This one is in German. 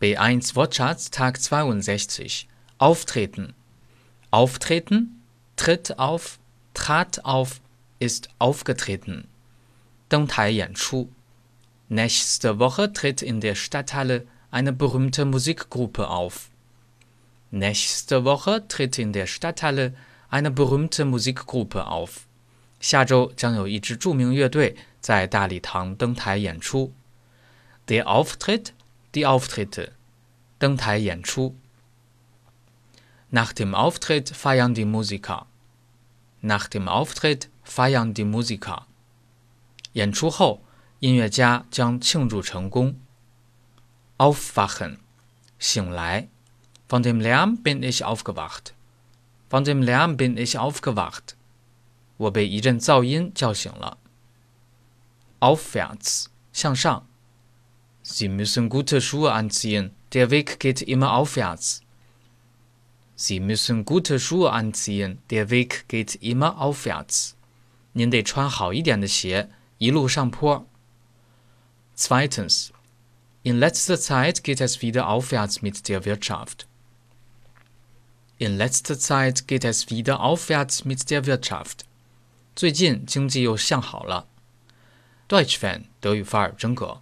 B1 Wortschatz Tag 62 Auftreten Auftreten tritt auf trat auf ist aufgetreten 登台演出 Nächste Woche tritt in der Stadthalle eine berühmte Musikgruppe auf. Nächste Woche tritt in der Stadthalle eine berühmte Musikgruppe auf. 下周将有一支着名乐队在大礼堂登台演出。Der Auftritt, die Auftritte，登台演出。Nach dem Auftritt feiern die Musiker. Nach dem Auftritt feiern die Musiker. 演出后，音乐家将庆祝成功。Aufwachen，醒来。Von dem Lärm bin ich aufgewacht. Von dem Lärm bin ich aufgewacht. 我被一阵噪音叫醒了。Aufwärts，向上。 Sie müssen gute Schuhe anziehen. Der Weg geht immer aufwärts. Sie müssen gute Schuhe anziehen. Der Weg geht immer aufwärts. 您得穿好一点的鞋，一路上坡。Zweitens. In letzter Zeit geht es wieder aufwärts mit der Wirtschaft. In letzter Zeit geht es wieder aufwärts mit der Wirtschaft. 最近经济又向好了。Deutsch Fan 德语范儿真格。